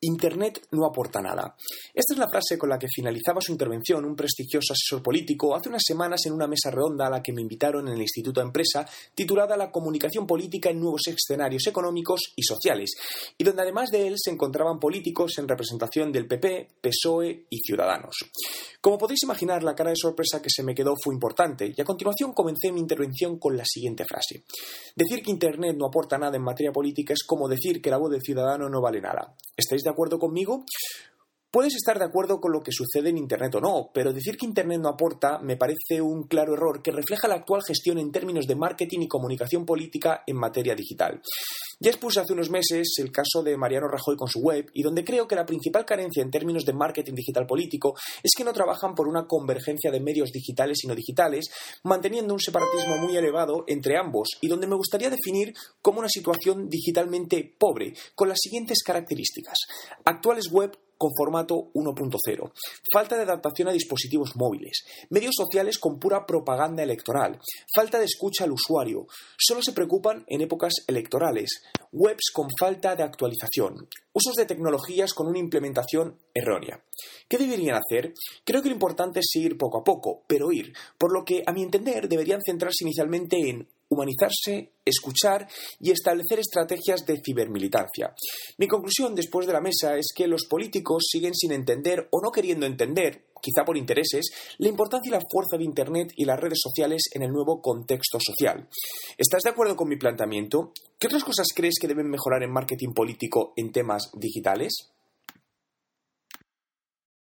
Internet no aporta nada. Esta es la frase con la que finalizaba su intervención un prestigioso asesor político hace unas semanas en una mesa redonda a la que me invitaron en el Instituto de Empresa titulada La comunicación política en nuevos escenarios económicos y sociales, y donde además de él se encontraban políticos en representación del PP, PSOE y Ciudadanos. Como podéis imaginar, la cara de sorpresa que se me quedó fue importante, y a continuación comencé mi intervención con la siguiente frase. Decir que Internet no aporta nada en materia política es como decir que la voz del ciudadano no vale nada. ¿Estáis de acuerdo conmigo? Puedes estar de acuerdo con lo que sucede en Internet o no, pero decir que Internet no aporta me parece un claro error que refleja la actual gestión en términos de marketing y comunicación política en materia digital. Ya expuse hace unos meses el caso de Mariano Rajoy con su web y donde creo que la principal carencia en términos de marketing digital político es que no trabajan por una convergencia de medios digitales y no digitales, manteniendo un separatismo muy elevado entre ambos y donde me gustaría definir como una situación digitalmente pobre, con las siguientes características. Actuales web con formato 1.0, falta de adaptación a dispositivos móviles, medios sociales con pura propaganda electoral, falta de escucha al usuario, solo se preocupan en épocas electorales, webs con falta de actualización, usos de tecnologías con una implementación errónea. ¿Qué deberían hacer? Creo que lo importante es ir poco a poco, pero ir, por lo que a mi entender deberían centrarse inicialmente en humanizarse, escuchar y establecer estrategias de cibermilitancia. Mi conclusión después de la mesa es que los políticos siguen sin entender o no queriendo entender, quizá por intereses, la importancia y la fuerza de Internet y las redes sociales en el nuevo contexto social. ¿Estás de acuerdo con mi planteamiento? ¿Qué otras cosas crees que deben mejorar en marketing político en temas digitales?